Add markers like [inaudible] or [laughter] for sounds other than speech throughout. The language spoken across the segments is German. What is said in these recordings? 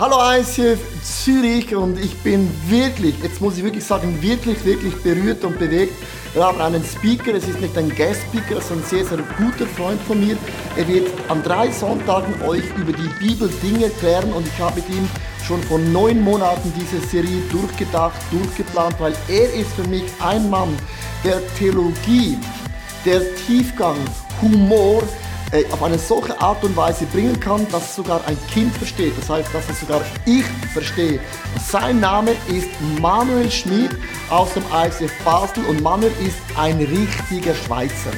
Hallo ICF Zürich und ich bin wirklich, jetzt muss ich wirklich sagen, wirklich, wirklich berührt und bewegt. Wir haben einen Speaker, es ist nicht ein Guest-Speaker, sondern ein sehr, sehr guter Freund von mir. Er wird an drei Sonntagen euch über die Bibel Dinge erklären und ich habe mit ihm schon vor neun Monaten diese Serie durchgedacht, durchgeplant, weil er ist für mich ein Mann, der Theologie, der Tiefgang, Humor, äh, auf eine solche Art und Weise bringen kann, dass sogar ein Kind versteht. Das heißt, dass es sogar ich verstehe. Sein Name ist Manuel Schmid aus dem ICF Basel und Manuel ist ein richtiger Schweizer.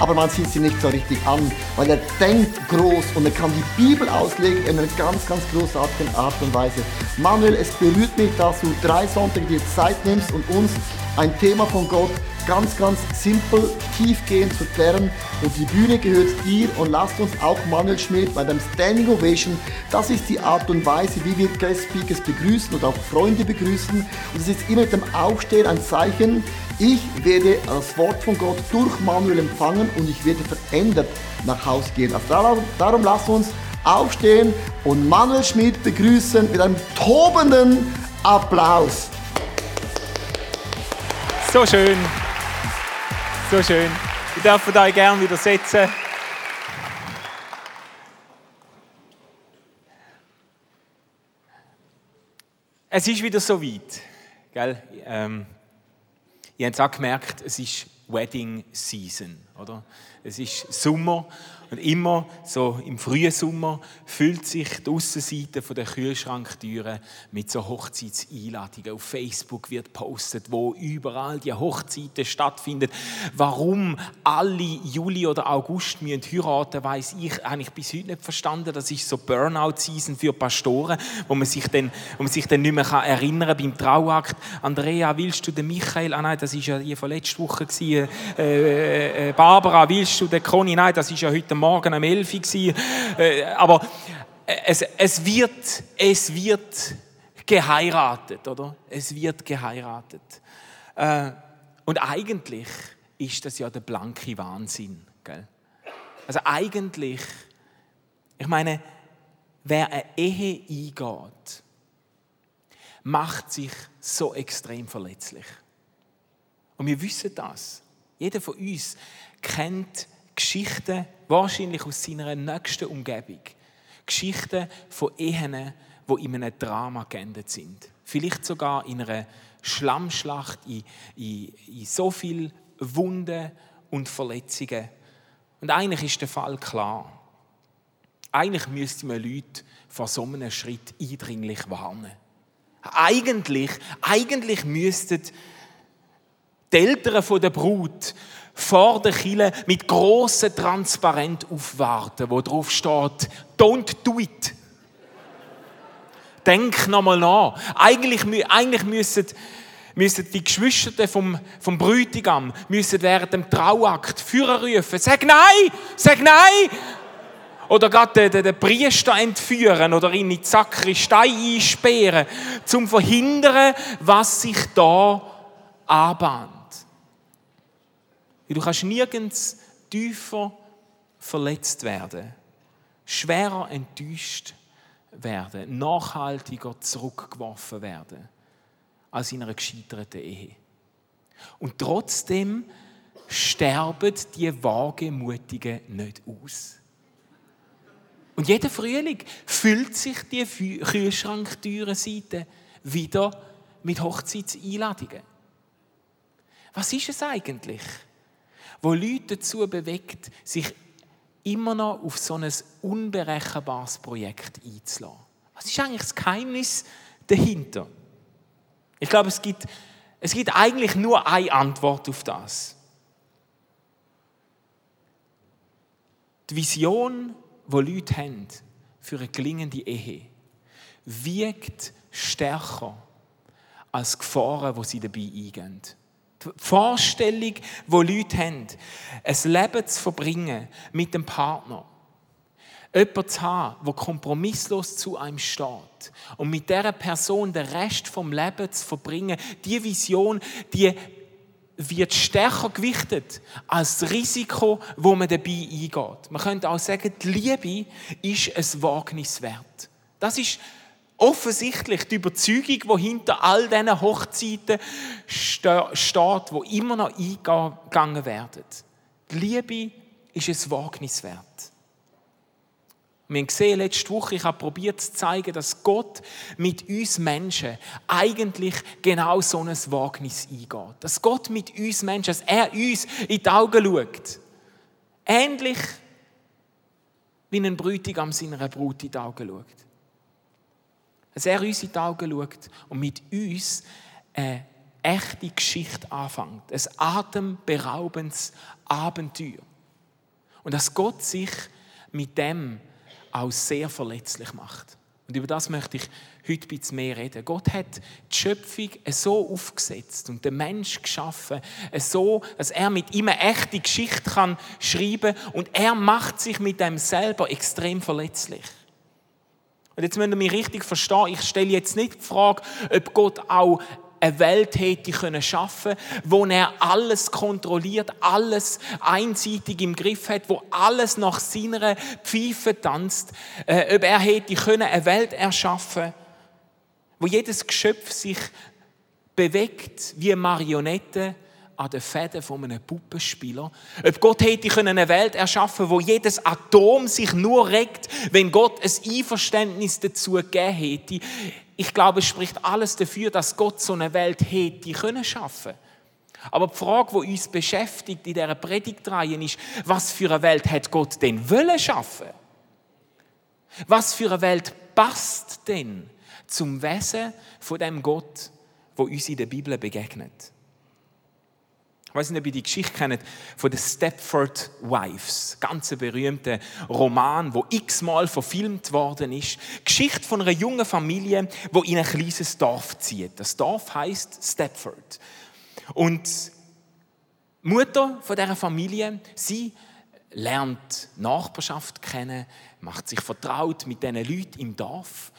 Aber man sieht sie nicht so richtig an, weil er denkt groß und er kann die Bibel auslegen in einer ganz, ganz großartigen Art und Weise. Manuel, es berührt mich, dass du drei Sonntage dir Zeit nimmst und uns ein Thema von Gott ganz, ganz simpel, tiefgehend zu klären. Und die Bühne gehört dir und lasst uns auch Manuel Schmidt bei dem Standing Ovation. Das ist die Art und Weise, wie wir Guest Speakers begrüßen oder auch Freunde begrüßen. Und es ist immer mit dem Aufstehen ein Zeichen, ich werde das Wort von Gott durch Manuel empfangen und ich werde verändert nach Hause gehen. Also darum, darum lasst uns aufstehen und Manuel Schmidt begrüßen mit einem tobenden Applaus. So schön. So schön. Ich darf euch gerne wieder setzen. Es ist wieder so weit. Gell? Ähm, ihr habt es auch gemerkt, es ist Wedding Season. Oder? Es ist Sommer und immer so im frühen Sommer füllt sich die Aussenseite der Kühlschranktüren mit so Hochzeitseinladungen. Auf Facebook wird postet, wo überall die Hochzeiten stattfinden. Warum alle Juli oder August müssen heiraten, weiß ich eigentlich bis heute nicht verstanden. Das ist so Burnout-Season für Pastoren, wo man sich dann, wo man sich dann nicht mehr erinnern kann beim Trauakt. Andrea, willst du den Michael? Ah nein, das ist ja die von letzter Woche gewesen. Äh, äh, Barbara, willst du den Conny? Nein, das ist ja heute Morgen um 11 Uhr. Äh, aber es, es, wird, es wird geheiratet, oder? Es wird geheiratet. Äh, und eigentlich ist das ja der blanke Wahnsinn. Gell? Also eigentlich, ich meine, wer eine Ehe eingeht, macht sich so extrem verletzlich. Und wir wissen das. Jeder von uns kennt Geschichten, wahrscheinlich aus seiner nächsten Umgebung. Geschichten von Ehen, die in einem Drama geendet sind. Vielleicht sogar in einer Schlammschlacht, in, in, in so viel Wunden und Verletzungen. Und eigentlich ist der Fall klar. Eigentlich müsste man Leute vor so einem Schritt eindringlich warnen. Eigentlich, eigentlich müssten die Eltern der Brut vor der Kille mit großem Transparent aufwarten, wo drauf steht, don't do it. Denk nochmal nach. Eigentlich, eigentlich müssen, müssen die Geschwister vom, vom Bräutigam müssen während dem Trauakt Führer rufen. Sag nein! Sag nein! Oder gerade den, den, Priester entführen oder ihn in die Sakristei einsperren, um zu verhindern, was sich da anbahnt. Du kannst nirgends tiefer verletzt werden, schwerer enttäuscht werden, nachhaltiger zurückgeworfen werden als in einer gescheiterten Ehe. Und trotzdem sterben die Wagemutigen nicht aus. Und jeden Frühling füllt sich die Kühlschranktürenseite wieder mit Hochzeitseinladungen. Was ist es eigentlich? Wo Leute dazu bewegt, sich immer noch auf so ein unberechenbares Projekt einzulassen. Was ist eigentlich das Geheimnis dahinter? Ich glaube, es gibt, es gibt eigentlich nur eine Antwort auf das. Die Vision, die Leute haben für eine gelingende Ehe, wiegt stärker als die Gefahren, die sie dabei eingehen. Die Vorstellung, die Leute haben, ein Leben zu verbringen mit dem Partner. Jemanden zu haben, der kompromisslos zu einem steht. Und mit dieser Person den Rest vom Leben zu verbringen. Die Vision, die wird stärker gewichtet als das Risiko, wo man dabei eingeht. Man könnte auch sagen, die Liebe ist ein Wagnis wert. Das ist offensichtlich die Überzeugung, die hinter all diesen Hochzeiten steht, wo immer noch eingegangen werden. Die Liebe ist ein Wagnis wert. Wir haben gesehen letzte Woche, ich habe probiert zu zeigen, dass Gott mit uns Menschen eigentlich genau so ein Wagnis eingeht. Dass Gott mit uns Menschen, dass er uns in die Augen schaut. Ähnlich wie ein Bräutigam seiner Brut in die Augen schaut. Dass er uns in die Augen schaut und mit uns eine echte Geschichte anfängt. Ein atemberaubendes Abenteuer. Und dass Gott sich mit dem auch sehr verletzlich macht. Und über das möchte ich heute ein bisschen mehr reden. Gott hat die Schöpfung so aufgesetzt und den Mensch geschaffen, so, dass er mit ihm eine echte Geschichte kann schreiben kann und er macht sich mit dem selber extrem verletzlich. Und jetzt müsst ihr mich richtig verstehen, ich stelle jetzt nicht die Frage, ob Gott auch eine Welt hätte können schaffen, wo er alles kontrolliert, alles einseitig im Griff hat, wo alles nach seiner Pfeife tanzt, äh, ob er hätte können eine Welt erschaffen, wo jedes Geschöpf sich bewegt wie Marionette an den Fäden von einem Puppenspieler. Ob Gott hätte eine Welt erschaffen wo jedes Atom sich nur regt, wenn Gott ein Einverständnis dazu gegeben hätte. Ich glaube, es spricht alles dafür, dass Gott so eine Welt hätte können schaffen. Aber die Frage, die uns beschäftigt in dieser Predigtreihe ist, was für eine Welt hat Gott denn wollen schaffen? Was für eine Welt passt denn zum Wesen von dem Gott, wo uns in der Bibel begegnet? Ich weiß nicht, ob ihr die Geschichte kennt von den Stepford Wives. Ganz berühmter Roman, wo x-mal verfilmt worden ist. Geschichte von einer jungen Familie, wo in ein kleines Dorf zieht. Das Dorf heißt Stepford. Und Mutter von dieser Familie, sie lernt Nachbarschaft kennen, macht sich vertraut mit diesen Leuten im Dorf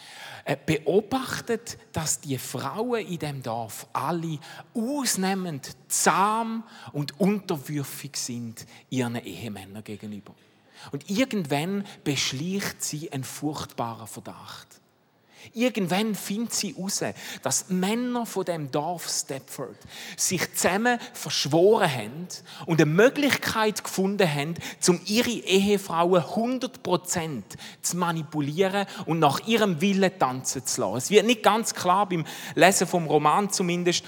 äh, beobachtet, dass die Frauen in dem Dorf alle ausnehmend zahm und unterwürfig sind ihren Ehemännern gegenüber. Und irgendwann beschleicht sie ein furchtbarer Verdacht. Irgendwann findet sie heraus, dass Männer von dem Dorf Stepford sich zusammen verschworen haben und eine Möglichkeit gefunden haben, um ihre Ehefrauen 100% zu manipulieren und nach ihrem Willen tanzen zu lassen. Es wird nicht ganz klar, beim Lesen vom Roman zumindest,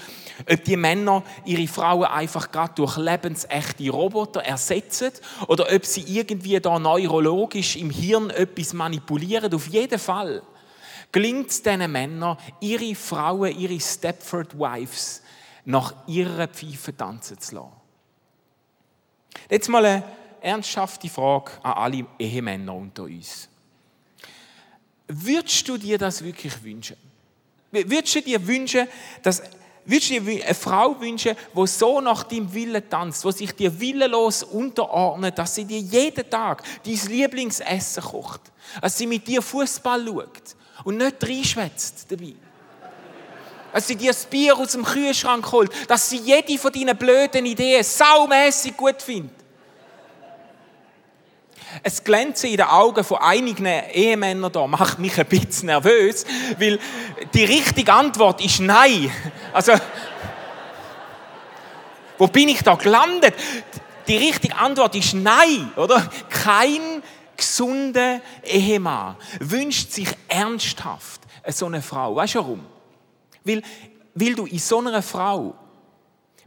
ob die Männer ihre Frauen einfach gerade durch lebensechte Roboter ersetzen oder ob sie irgendwie da neurologisch im Hirn etwas manipulieren. Auf jeden Fall gelingt es diesen Männern, ihre Frauen, ihre Stepford Wives nach ihrer Pfeife tanzen zu lassen. Jetzt mal eine ernsthafte Frage an alle Ehemänner unter uns. Würdest du dir das wirklich wünschen? Würdest du dir wünschen, dass Würdest du dir eine Frau wünschen, die so nach deinem Willen tanzt, die sich dir willenlos unterordnet, dass sie dir jeden Tag dein Lieblingsessen kocht, dass sie mit dir Fußball schaut, und nicht reinschwätzt dabei. Dass sie dir das Bier aus dem Kühlschrank holt, dass sie jede von deinen blöden Ideen saumässig gut findet. Es Glänzen in den Augen von einigen Ehemännern da macht mich ein bisschen nervös, weil die richtige Antwort ist Nein. Also, wo bin ich da gelandet? Die richtige Antwort ist Nein, oder? Kein gesunder Ehemann wünscht sich ernsthaft so eine Frau. Weißt du warum? Weil, weil du in so einer Frau,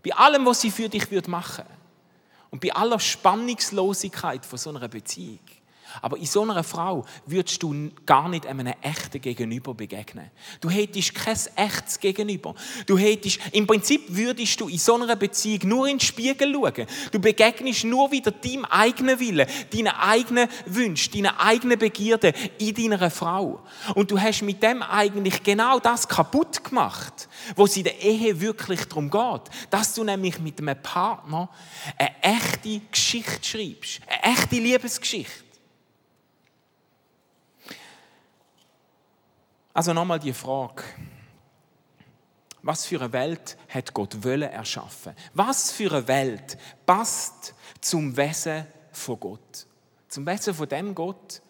bei allem, was sie für dich machen würde, und bei aller Spannungslosigkeit von so einer Beziehung, aber in so einer Frau würdest du gar nicht einem echten Gegenüber begegnen. Du hättest kein echtes Gegenüber. Du hättest, im Prinzip würdest du in so einer Beziehung nur in den Spiegel schauen. Du begegnest nur wieder deinem eigenen Willen, deinen eigenen Wünschen, deinen eigenen Begierden in deiner Frau. Und du hast mit dem eigentlich genau das kaputt gemacht, wo es in der Ehe wirklich darum geht. Dass du nämlich mit einem Partner eine echte Geschichte schreibst. Eine echte Liebesgeschichte. Also nochmal die Frage. Was für eine Welt hat Gott wollen erschaffen? Was für eine Welt passt zum Wesen von Gott? Zum Wesen von dem Gott,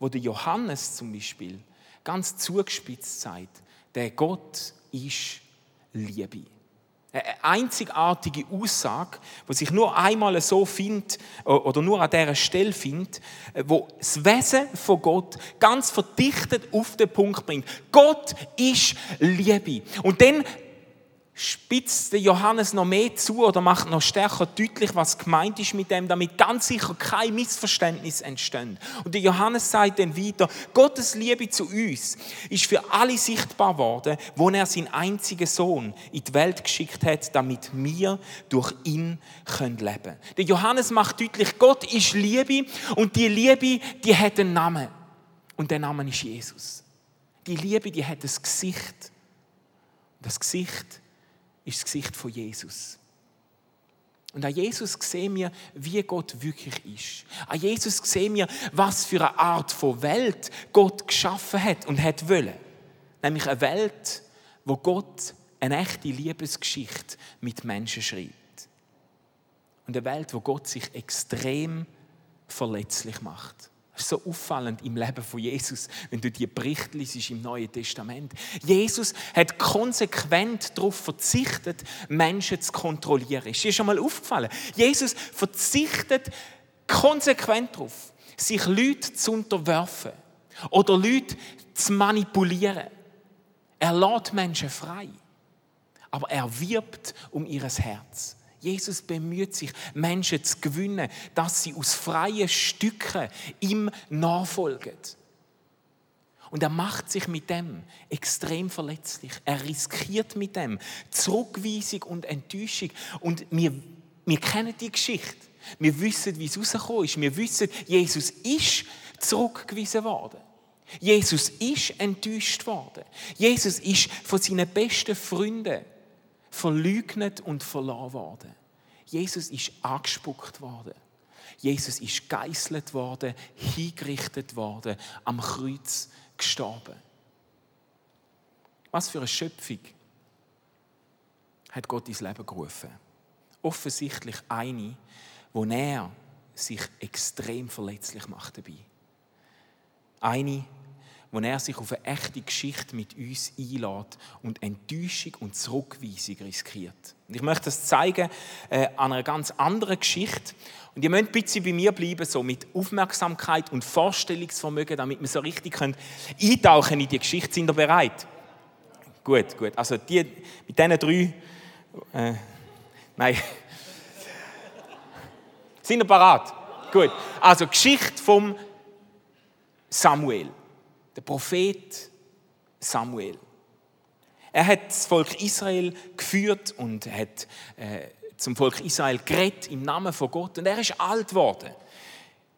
wo der Johannes zum Beispiel ganz zugespitzt sagt, der Gott ist Liebe. Eine einzigartige Aussage, die sich nur einmal so findet oder nur an dieser Stelle findet, wo das Wesen von Gott ganz verdichtet auf den Punkt bringt. Gott ist Liebe. Und dann spitzt Johannes noch mehr zu oder macht noch stärker deutlich, was gemeint ist mit dem, damit ganz sicher kein Missverständnis entsteht. Und der Johannes sagt dann weiter, Gottes Liebe zu uns ist für alle sichtbar worden, wo er seinen einzigen Sohn in die Welt geschickt hat, damit wir durch ihn können leben. Der Johannes macht deutlich, Gott ist Liebe und die Liebe, die hat einen Namen. Und der Name ist Jesus. Die Liebe, die hat ein Gesicht. Das Gesicht ist das Gesicht von Jesus. Und an Jesus sehen wir, wie Gott wirklich ist. An Jesus sehen wir, was für eine Art von Welt Gott geschaffen hat und hat wollen. Nämlich eine Welt, wo Gott eine echte Liebesgeschichte mit Menschen schreibt. Und eine Welt, wo Gott sich extrem verletzlich macht. So auffallend im Leben von Jesus, wenn du die Berichte liest im Neuen Testament. Jesus hat konsequent darauf verzichtet, Menschen zu kontrollieren. Ist dir schon mal aufgefallen? Jesus verzichtet konsequent darauf, sich Leute zu unterwerfen oder Leute zu manipulieren. Er lässt Menschen frei, aber er wirbt um ihr Herz. Jesus bemüht sich, Menschen zu gewinnen, dass sie aus freien Stücken ihm nachfolgen. Und er macht sich mit dem extrem verletzlich. Er riskiert mit dem Zurückweisung und Enttäuschung. Und wir, wir kennen die Geschichte. Wir wissen, wie es rausgekommen ist. Wir wissen, Jesus ist zurückgewiesen worden. Jesus ist enttäuscht worden. Jesus ist von seinen besten Freunden verleugnet und verloren worden. Jesus ist angespuckt worden. Jesus ist geißelt worden, hingerichtet worden, am Kreuz gestorben. Was für eine Schöpfung hat Gott ins Leben gerufen? Offensichtlich eine, wo er sich extrem verletzlich macht dabei. Eine, wo er sich auf eine echte Geschichte mit uns einlädt und Enttäuschung und Zurückweisung riskiert. Und ich möchte das zeigen äh, an einer ganz anderen Geschichte. Und ihr müsst bisschen bei mir bleiben, so mit Aufmerksamkeit und Vorstellungsvermögen, damit wir so richtig können eintauchen in die Geschichte. Sind ihr bereit? Gut, gut. Also die, mit diesen drei... Äh, nein. Sind ihr bereit? Gut. Also Geschichte vom Samuel der Prophet Samuel. Er hat das Volk Israel geführt und hat äh, zum Volk Israel geredet im Namen von Gott. Und er ist alt geworden.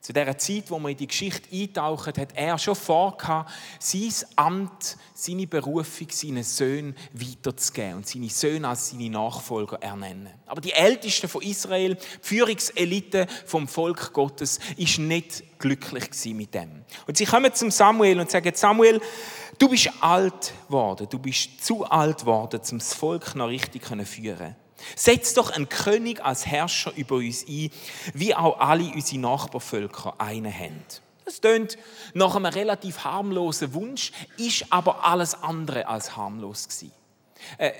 Zu der Zeit, wo man in die Geschichte eintaucht, hat er schon vorgehabt, sein Amt, seine Berufung seinen Söhnen weiterzugeben und seine Söhne als seine Nachfolger ernennen. Aber die Ältesten von Israel, die Führungselite vom Volk Gottes, ist nicht glücklich mit dem. Und sie kommen zum Samuel und sagen: Samuel, du bist alt geworden, du bist zu alt geworden, um das Volk noch richtig zu führen. Setz doch einen König als Herrscher über uns ein, wie auch alle unsere Nachbarvölker einen haben. Das klingt nach einem relativ harmlosen Wunsch, ist aber alles andere als harmlos gewesen. Äh,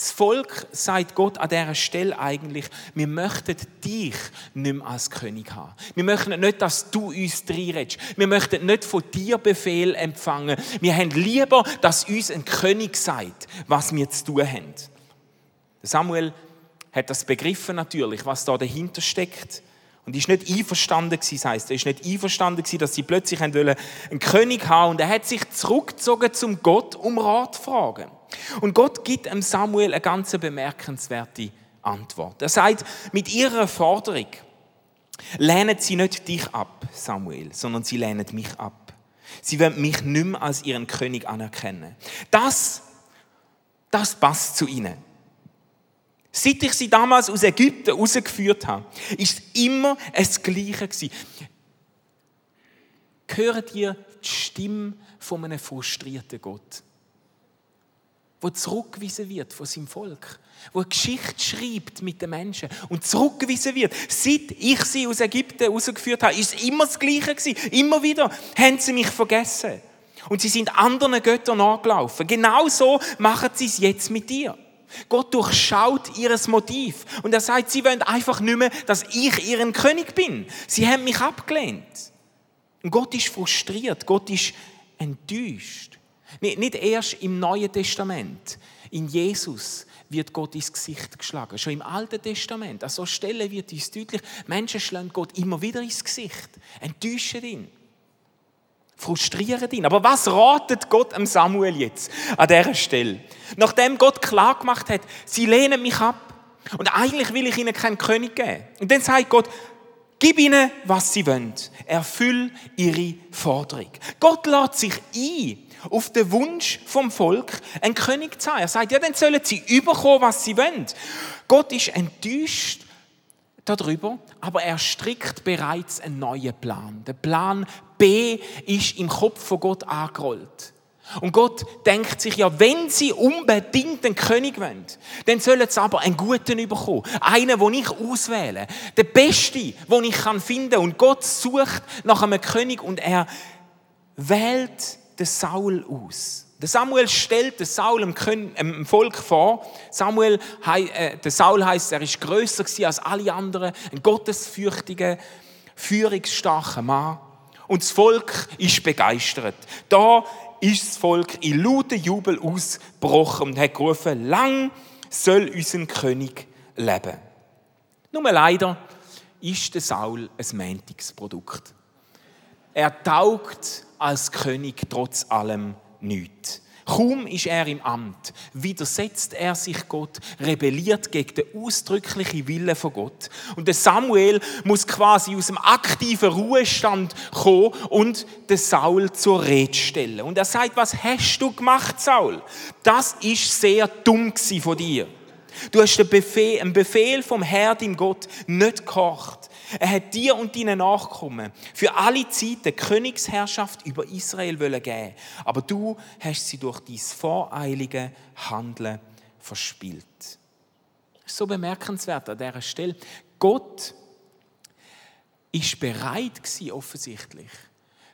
das Volk sagt Gott an dieser Stelle eigentlich, wir möchten dich nicht mehr als König haben. Wir möchten nicht, dass du uns reinredest. Wir möchten nicht von dir Befehl empfangen. Wir haben lieber, dass uns ein König sagt, was wir zu tun haben. Samuel hat das begriffen natürlich, was da dahinter steckt. Und ist nicht einverstanden gewesen, heißt, er ist nicht einverstanden gewesen, dass sie plötzlich einen, König haben und er hat sich zurückgezogen zum Gott um Rat zu fragen. Und Gott gibt dem Samuel eine ganz bemerkenswerte Antwort. Er sagt, mit ihrer Forderung lehnen sie nicht dich ab, Samuel, sondern sie lehnen mich ab. Sie wollen mich nicht mehr als ihren König anerkennen. Das, das passt zu ihnen. Seit ich sie damals aus Ägypten rausgeführt habe, ist immer das Gleiche gewesen. Hört ihr die Stimme von einem frustrierten Gott, wo zurückgewiesen wird von seinem Volk, wo Geschichte schreibt mit den Menschen und zurückgewiesen wird. Seit ich sie aus Ägypten rausgeführt habe, ist es immer das Gleiche gewesen. Immer wieder haben sie mich vergessen. Und sie sind anderen Göttern nachgelaufen. Genauso machen sie es jetzt mit dir. Gott durchschaut ihres Motiv. Und er sagt, sie wollen einfach nicht mehr, dass ich ihren König bin. Sie haben mich abgelehnt. Und Gott ist frustriert. Gott ist enttäuscht. Nicht erst im Neuen Testament. In Jesus wird Gott ins Gesicht geschlagen. Schon im Alten Testament. An so Stellen wird uns deutlich, Menschen schlagen Gott immer wieder ins Gesicht. Enttäuschen ihn. Frustrieren ihn. Aber was ratet Gott am Samuel jetzt an dieser Stelle? Nachdem Gott klar gemacht hat, sie lehnen mich ab. Und eigentlich will ich ihnen keinen König geben. Und dann sagt Gott, Gib ihnen, was sie wollen. Erfüll ihre Forderung. Gott lädt sich ein auf den Wunsch vom Volk, einen König zu haben. Er sagt, ja, dann sollen sie überkommen, was sie wollen. Gott ist enttäuscht darüber, aber er strickt bereits einen neuen Plan. Der Plan B ist im Kopf von Gott angerollt. Und Gott denkt sich ja, wenn sie unbedingt einen König wollen, dann sollen sie aber einen guten bekommen. Einen, den ich auswähle. Der Beste, den ich finden kann. Und Gott sucht nach einem König und er wählt den Saul aus. Der Samuel stellt den Saul dem Volk vor. Samuel, äh, der Saul heißt, er ist größer als alle anderen, ein gottesfürchtiger, führungsstarker Mann. Und das Volk ist begeistert. Da ist das Volk in lauten Jubel ausgebrochen und hat gerufen, lang soll unser König leben. Nur leider ist der Saul ein Mäntigsprodukt. Er taugt als König trotz allem nichts. Kaum ist er im Amt, widersetzt er sich Gott, rebelliert gegen den ausdrücklichen Willen von Gott. Und der Samuel muss quasi aus dem aktiven Ruhestand kommen und den Saul zur Rede stellen. Und er sagt, was hast du gemacht, Saul? Das ist sehr dumm von dir. Du hast den Befehl, einen Befehl vom Herrn, dem Gott, nicht gehorcht. Er hat dir und deinen Nachkommen für alle Zeit die Königsherrschaft über Israel geben Aber du hast sie durch dein voreilige Handeln verspielt. So bemerkenswert an dieser Stelle. Gott ist bereit gewesen, offensichtlich,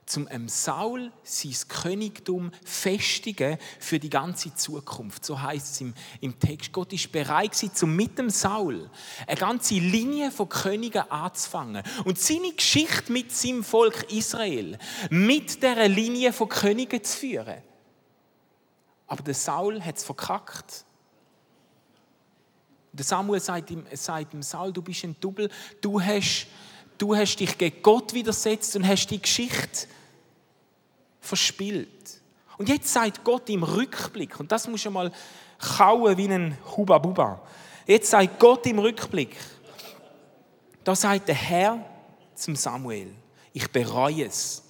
zum einem Saul sein Königtum festigen für die ganze Zukunft. So heißt es im, im Text. Gott ist bereit gewesen, um mit dem Saul eine ganze Linie von Königen anzufangen und seine Geschichte mit seinem Volk Israel mit der Linie von Königen zu führen. Aber der Saul hat es verkackt. Der Samuel sagt ihm, sagt ihm, Saul, du bist ein Double, du hast, du hast dich gegen Gott widersetzt und hast die Geschichte verspielt. Und jetzt sagt Gott im Rückblick, und das muss du mal kauen wie ein Huba Buba. Jetzt sagt Gott im Rückblick, da sagt der Herr zum Samuel, ich bereue es,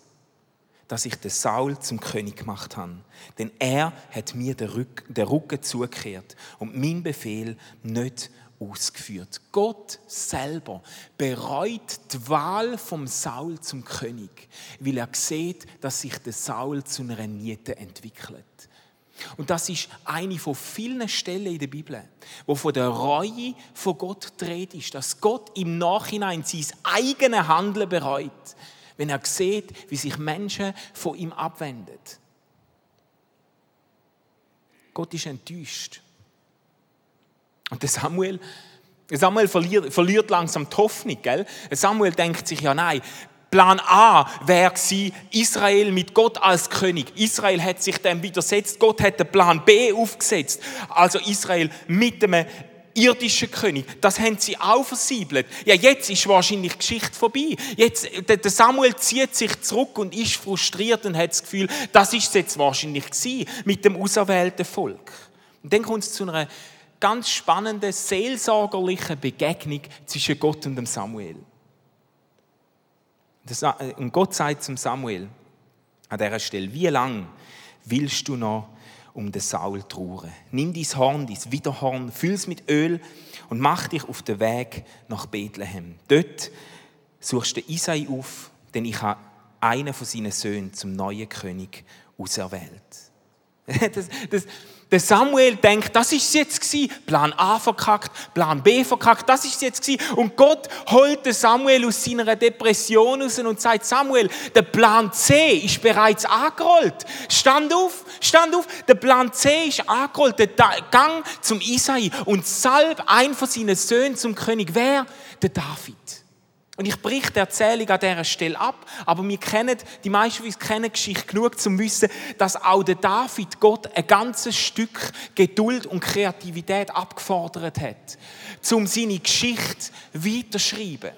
dass ich den Saul zum König gemacht habe. Denn er hat mir den, Rücken zugekehrt und mein Befehl nicht ausgeführt. Gott selber bereut die Wahl vom Saul zum König, weil er sieht, dass sich der Saul zu einer Niete entwickelt. Und das ist eine von vielen Stellen in der Bibel, wo von der Reue von Gott dreht ist, dass Gott im Nachhinein sein eigenes Handeln bereut, wenn er sieht, wie sich Menschen von ihm abwenden. Gott ist enttäuscht und der Samuel, Samuel verliert, verliert langsam die Hoffnung. Gell? Samuel denkt sich ja, nein, Plan A wäre Israel mit Gott als König. Israel hat sich dem widersetzt. Gott hat den Plan B aufgesetzt. Also Israel mit dem irdischen König. Das haben sie auch versiebelt. Ja, jetzt ist wahrscheinlich die Geschichte vorbei. Jetzt, der Samuel zieht sich zurück und ist frustriert und hat das Gefühl, das ist es jetzt wahrscheinlich mit dem auserwählten Volk. Und dann kommt es zu einer ganz spannende seelsorgerliche Begegnung zwischen Gott und dem Samuel. Äh, und Gott sagt zum Samuel an dieser Stelle, wie lang willst du noch um den Saul trauern? Nimm dein Horn, dein Widerhorn, füll es mit Öl und mach dich auf den Weg nach Bethlehem. Dort suchst du Isai auf, denn ich habe einen von seinen Söhnen zum neuen König auserwählt. [laughs] Das, das, der Samuel denkt, das ist es jetzt gewesen. Plan A verkackt, Plan B verkackt, das ist es jetzt gewesen. Und Gott holt den Samuel aus seiner Depression raus und sagt, Samuel, der Plan C ist bereits angerollt. Stand auf, stand auf. Der Plan C ist angerollt. Der Gang zum Isai und salb ein von seinen Söhnen zum König. Wer? Der David. Und ich breche die Erzählung an dieser Stelle ab, aber wir kennen, die meisten von uns kennen Geschichte genug, um zu wissen, dass auch der David Gott ein ganzes Stück Geduld und Kreativität abgefordert hat, um seine Geschichte weiterzuschreiben.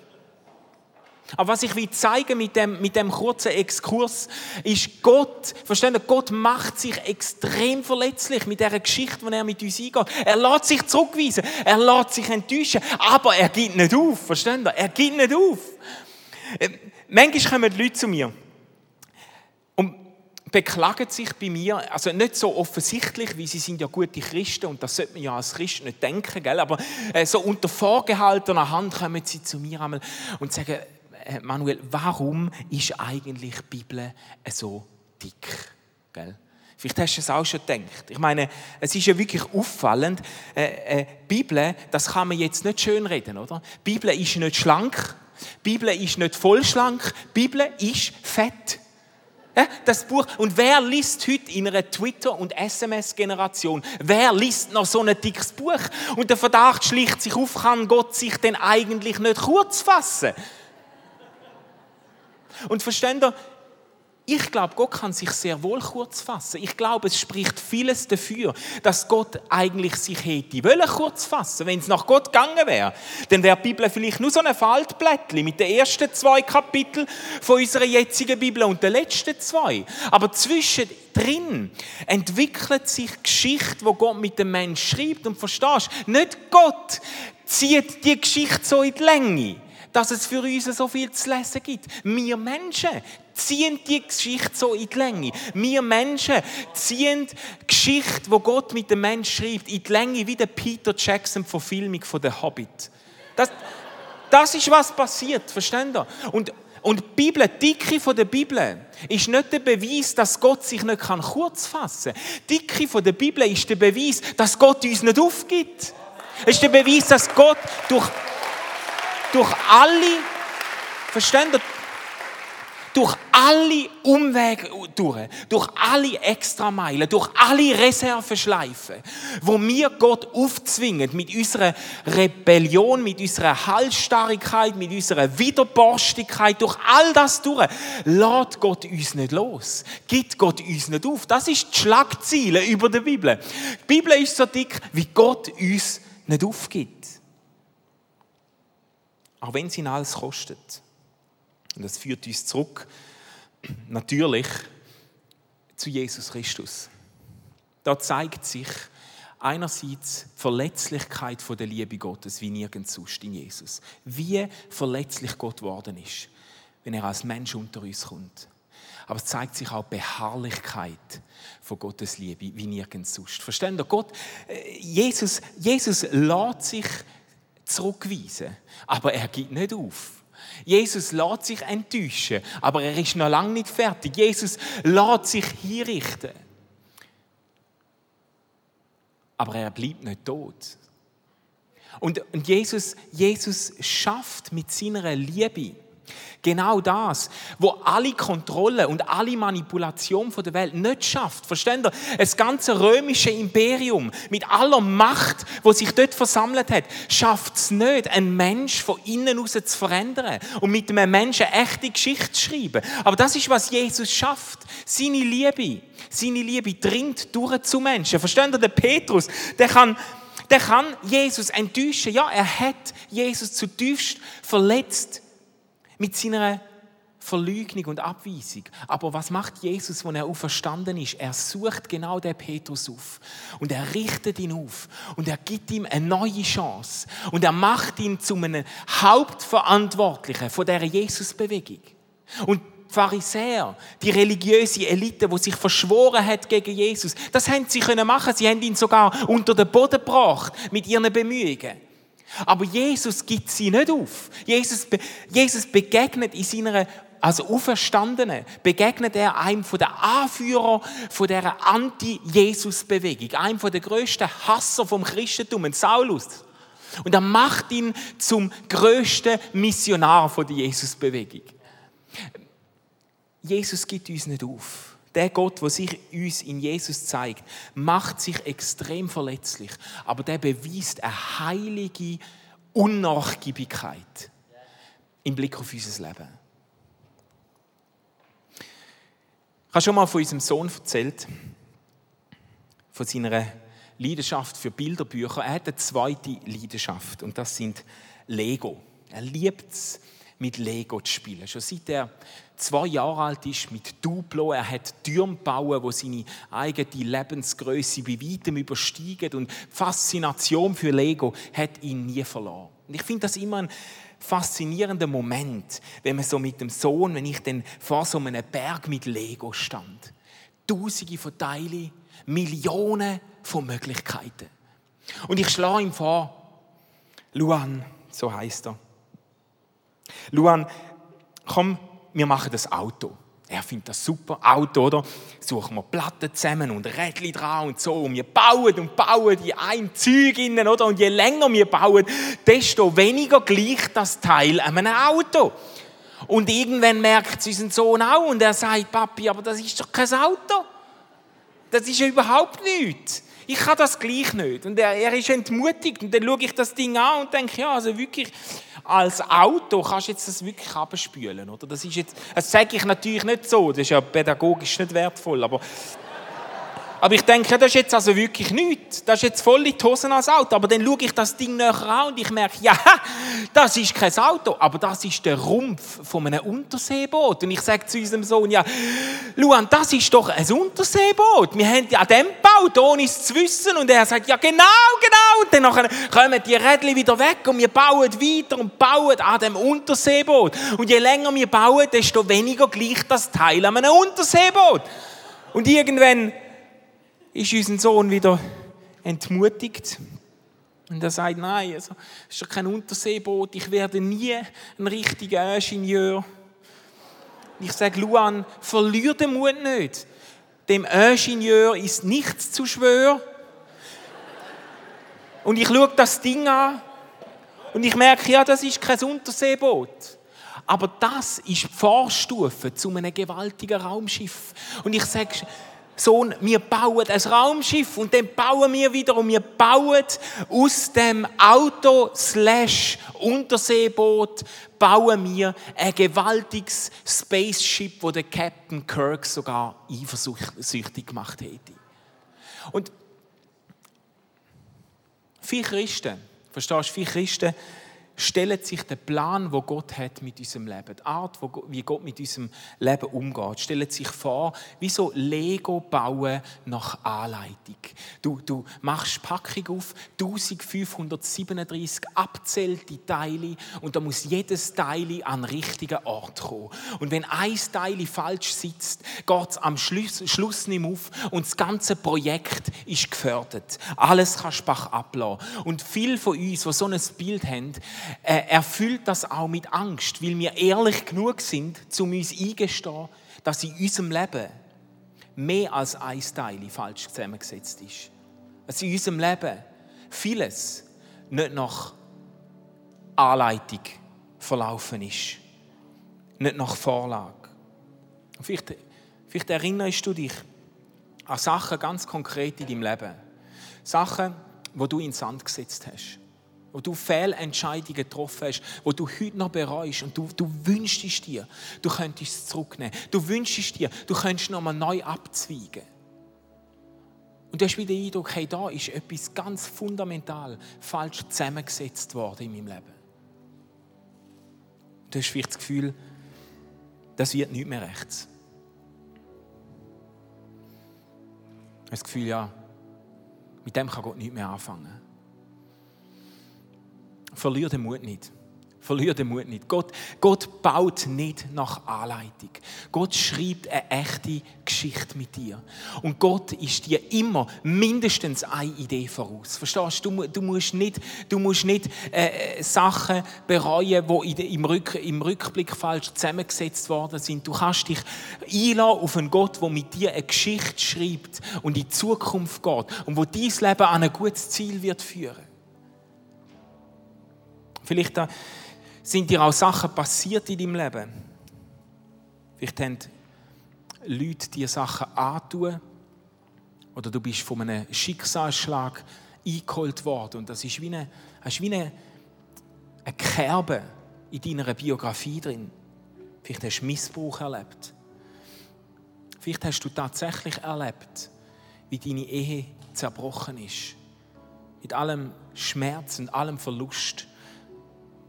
Aber was ich will zeigen mit dem, mit dem kurzen Exkurs, ist Gott, verstehen Gott macht sich extrem verletzlich mit der Geschichte, die er mit uns eingeht. Er lässt sich zurückweisen, er lässt sich enttäuschen, aber er gibt nicht auf, verstehen Sie? Er gibt nicht auf. Ähm, manchmal kommen Leute zu mir und beklagen sich bei mir, also nicht so offensichtlich, wie sie sind ja gute Christen und das sollte man ja als Christ nicht denken, gell? aber äh, so unter vorgehaltener Hand kommen sie zu mir einmal und sagen, Manuel, warum ist eigentlich die Bibel so dick? Gell? Vielleicht hast du es auch schon gedacht. Ich meine, es ist ja wirklich auffallend. Äh, äh, Bibel, das kann man jetzt nicht schön reden, oder? Die Bibel ist nicht schlank. Die Bibel ist nicht vollschlank. Die Bibel ist fett. Das Buch. Und wer liest heute in einer Twitter- und SMS-Generation, wer liest noch so ein dickes Buch? Und der Verdacht schlicht sich auf, kann Gott sich denn eigentlich nicht kurz fassen? Und versteht ihr, ich glaube, Gott kann sich sehr wohl kurz fassen. Ich glaube, es spricht vieles dafür, dass Gott eigentlich sich hätte wollen kurz fassen. Wenn es nach Gott gegangen wäre, dann wäre die Bibel vielleicht nur so ein Faltblättchen mit den ersten zwei Kapiteln von unserer jetzigen Bibel und den letzten zwei. Aber zwischendrin entwickelt sich Geschichte, wo Gott mit dem Menschen schreibt und verstehst, nicht Gott zieht die Geschichte so in die Länge dass es für uns so viel zu lesen gibt. Wir Menschen ziehen die Geschichte so in die Länge. Wir Menschen ziehen die Geschichte, wo Gott mit dem Menschen schreibt, in die Länge, wie der Peter Jackson Verfilmung von der Hobbit. Das, das ist, was passiert, versteht ihr? Und, und die Bibel, die Dicke von der Bibel, ist nicht der Beweis, dass Gott sich nicht kurz fassen kann. Die Dicke von der Bibel ist der Beweis, dass Gott uns nicht aufgibt. Es ist der Beweis, dass Gott durch durch alle, versteht durch alle Umwege durch, durch alle Extrameilen, durch alle Reserveschleifen, wo wir Gott aufzwingen mit unserer Rebellion, mit unserer Halsstarrigkeit, mit unserer Widerborstigkeit, durch all das durch, lädt Gott uns nicht los, gibt Gott uns nicht auf. Das ist die Schlagziele über die Bibel. Die Bibel ist so dick, wie Gott uns nicht aufgibt. Auch wenn es ihn alles kostet. Und das führt uns zurück, natürlich, zu Jesus Christus. Da zeigt sich einerseits die Verletzlichkeit der Liebe Gottes wie nirgends sonst in Jesus. Wie verletzlich Gott geworden ist, wenn er als Mensch unter uns kommt. Aber es zeigt sich auch die Beharrlichkeit von Gottes Liebe wie nirgends sonst. Verstehen ihr? Gott, äh, Jesus, Jesus lädt sich zurückweisen. Aber er gibt nicht auf. Jesus lässt sich enttäuschen, aber er ist noch lange nicht fertig. Jesus lässt sich hinrichten. Aber er bleibt nicht tot. Und, und Jesus, Jesus schafft mit seiner Liebe, Genau das, wo alle Kontrolle und alle Manipulation von der Welt nicht schafft. Versteht ihr? Das ganze römische Imperium mit aller Macht, wo sich dort versammelt hat, schafft es nicht, einen Mensch von innen heraus zu verändern und mit einem Menschen echte Geschichte zu schreiben. Aber das ist, was Jesus schafft. Seine Liebe. Seine Liebe dringt durch zu Menschen. Versteht ihr? Der Petrus, der kann der kann Jesus enttäuschen. Ja, er hat Jesus zutiefst verletzt mit seiner Verleugnung und Abweisung. Aber was macht Jesus, wenn er auferstanden ist? Er sucht genau den Petrus auf und er richtet ihn auf und er gibt ihm eine neue Chance und er macht ihn zu einem Hauptverantwortlichen von der Jesusbewegung. Und die Pharisäer, die religiöse Elite, die sich verschworen hat gegen Jesus, das haben sie können machen. Sie haben ihn sogar unter den Boden gebracht mit ihren Bemühungen. Aber Jesus gibt sie nicht auf. Jesus, Jesus begegnet in seiner als Auferstandene begegnet er einem von der Anführer von der Anti-Jesus-Bewegung, einem von der größten Hasser vom Christentum, Saulus. Und er macht ihn zum größten Missionar von der Jesus-Bewegung. Jesus gibt uns nicht auf. Der Gott, der sich uns in Jesus zeigt, macht sich extrem verletzlich, aber der beweist eine heilige Unnachgiebigkeit im Blick auf unser Leben. Ich habe schon mal von unserem Sohn erzählt, von seiner Leidenschaft für Bilderbücher. Er hat eine zweite Leidenschaft und das sind Lego. Er liebt es, mit Lego zu spielen. Schon seit er zwei Jahre alt ist, mit Duplo. Er hat Türme gebaut, wo seine eigene Lebensgröße bei weitem übersteigen. Und die Faszination für Lego hat ihn nie verloren. Und ich finde das immer ein faszinierender Moment, wenn man so mit dem Sohn, wenn ich dann vor so einem Berg mit Lego stand. Tausende von Teilen, Millionen von Möglichkeiten. Und ich schlage ihm vor, Luan, so heißt er. Luan, komm, wir machen das Auto. Er findet das super, Auto, oder? Suchen wir Platten zusammen und Rädchen dran und so. Und wir bauen und bauen die ein Zeug innen, oder? Und je länger wir bauen, desto weniger gleicht das Teil einem Auto. Und irgendwann merkt es unseren Sohn auch und er sagt, Papi, aber das ist doch kein Auto. Das ist ja überhaupt nichts. Ich kann das gleich nicht. Und er, er ist entmutigt. Und dann schaue ich das Ding an und denke, ja, also wirklich, als Auto kannst du jetzt das wirklich abspülen, oder? Das ist jetzt, das sage ich natürlich nicht so, das ist ja pädagogisch nicht wertvoll, aber aber ich denke, das ist jetzt also wirklich nichts. Das ist jetzt voll in die Hosen als Auto. Aber dann schaue ich das Ding näher an und ich merke, ja, [laughs] das ist kein Auto, aber das ist der Rumpf von einem Unterseeboot. Und ich sage zu unserem Sohn, ja, Luan, das ist doch ein Unterseeboot. Wir haben an dem gebaut, ohne es zu wissen. Und er sagt, ja, genau, genau. Und dann kommen die Rädchen wieder weg und wir bauen weiter und bauen an dem Unterseeboot. Und je länger wir bauen, desto weniger gleicht das Teil an einem Unterseeboot. Und irgendwann ist unser Sohn wieder entmutigt. Und er sagt, nein, also, ist doch kein Unterseeboot, ich werde nie ein richtiger Ingenieur. Ich sage, Luan, verlier den Mut nicht. Dem Ingenieur ist nichts zu schwör. Und ich schaue das Ding an und ich merke, ja, das ist kein Unterseeboot. Aber das ist die Vorstufe zu einem gewaltigen Raumschiff. Und ich sage, Sohn, wir bauen ein Raumschiff und dann bauen wir wieder und wir bauen aus dem Auto slash Unterseeboot bauen wir ein gewaltiges Spaceship, wo der Captain Kirk sogar eifersüchtig gemacht hätte. Und viele Christen, verstehst du, viele Christen stellen sich den Plan, wo Gott hat mit unserem Leben, die Art, wie Gott mit unserem Leben umgeht, stellen sich vor, wie so Lego bauen nach Anleitung. Du, du machst Packung auf, 1537 abzählte Teile und da muss jedes Teil an den richtigen Ort kommen. Und wenn ein Teil falsch sitzt, geht es am Schluss, Schluss nicht mehr auf und das ganze Projekt ist gefördert. Alles kann Spach ablassen. Und viele von uns, die so ein Bild haben, erfüllt das auch mit Angst, weil wir ehrlich genug sind, um uns eingestehen, dass in unserem Leben mehr als ein Teil falsch zusammengesetzt ist. Dass in unserem Leben vieles nicht nach Anleitung verlaufen ist. Nicht nach Vorlage. Vielleicht, vielleicht erinnerst du dich an Sachen ganz konkret in deinem Leben. Sachen, wo du in den Sand gesetzt hast wo du Fehlentscheidungen getroffen hast, wo du heute noch bereust und du, du wünschst dir, du könntest es zurücknehmen. Du wünschst dir, du könntest noch mal neu abzweigen. Und du hast wieder den Eindruck, hey, da ist etwas ganz fundamental falsch zusammengesetzt worden in meinem Leben. Du hast vielleicht das Gefühl, das wird nicht mehr rechts. Du hast das Gefühl, ja, mit dem kann Gott nicht mehr anfangen. Verlier den Mut nicht. Verlier den Mut nicht. Gott, Gott baut nicht nach Anleitung. Gott schreibt eine echte Geschichte mit dir. Und Gott ist dir immer mindestens eine Idee voraus. Verstehst du? Du musst nicht, du musst nicht äh, Sachen bereuen, die im, Rück, im Rückblick falsch zusammengesetzt worden sind. Du kannst dich einladen auf einen Gott, der mit dir eine Geschichte schreibt und in die Zukunft geht und wo dein Leben an ein gutes Ziel wird führen. Vielleicht sind dir auch Sachen passiert in deinem Leben. Vielleicht haben Leute dir Sachen antun oder du bist von einem Schicksalsschlag eingeholt worden und das ist wie eine, hast wie eine, eine Kerbe in deiner Biografie drin. Vielleicht hast du Missbrauch erlebt. Vielleicht hast du tatsächlich erlebt, wie deine Ehe zerbrochen ist. Mit allem Schmerz und allem Verlust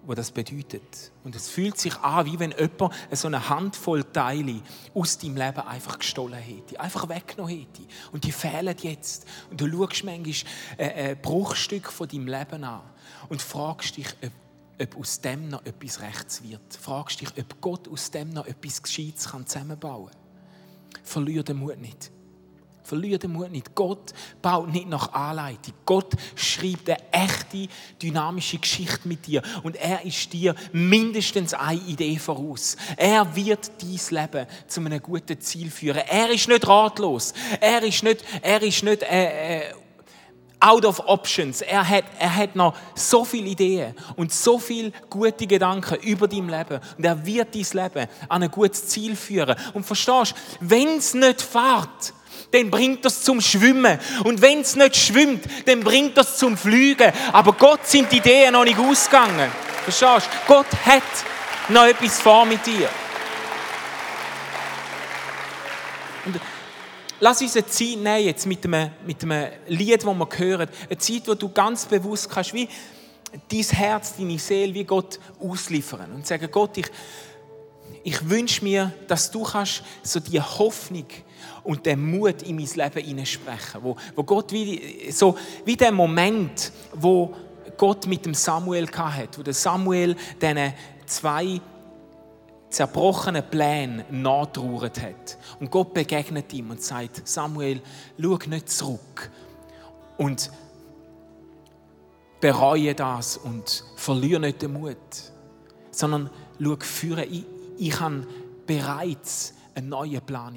was das bedeutet. Und es fühlt sich an, wie wenn jemand so eine Handvoll Teile aus deinem Leben einfach gestohlen hätte, einfach weggenommen hätte. Und die fehlen jetzt. Und du schaust manchmal ein Bruchstück von deinem Leben an und fragst dich, ob, ob aus dem noch etwas Rechts wird. Fragst dich, ob Gott aus dem noch etwas Gescheites zusammenbauen kann. Verlier den Mut nicht. Verliere den Mut nicht. Gott baut nicht nach Anleitung. Gott schreibt eine echte, dynamische Geschichte mit dir. Und er ist dir mindestens eine Idee voraus. Er wird dein Leben zu einem guten Ziel führen. Er ist nicht ratlos. Er ist nicht, er ist nicht äh, äh, out of options. Er hat, er hat noch so viele Ideen und so viele gute Gedanken über dein Leben. Und er wird dein Leben an ein gutes Ziel führen. Und verstehst, wenn es nicht fährt, dann bringt das zum Schwimmen. Und wenn es nicht schwimmt, dann bringt das zum Fliegen. Aber Gott sind die Ideen noch nicht ausgegangen. Verstehst du? Gott hat noch etwas vor mit dir. Und lass uns eine Zeit nehmen, jetzt mit einem, mit einem Lied, das wir hören. Eine Zeit, wo du ganz bewusst kannst, wie dein Herz, deine Seele, wie Gott ausliefern. Und sagen, Gott, ich, ich wünsche mir, dass du kannst so die Hoffnung und den Mut in mein Leben hineinsprechen. Wo, wo Gott wie, so, wie der Moment, wo Gott mit dem Samuel hatte, wo der Samuel diesen zwei zerbrochenen Plänen nachtrauert hat. Und Gott begegnet ihm und sagt, Samuel, schau nicht zurück und bereue das und verliere nicht den Mut, sondern schau führen. Ich, ich habe bereits einen neuen Plan.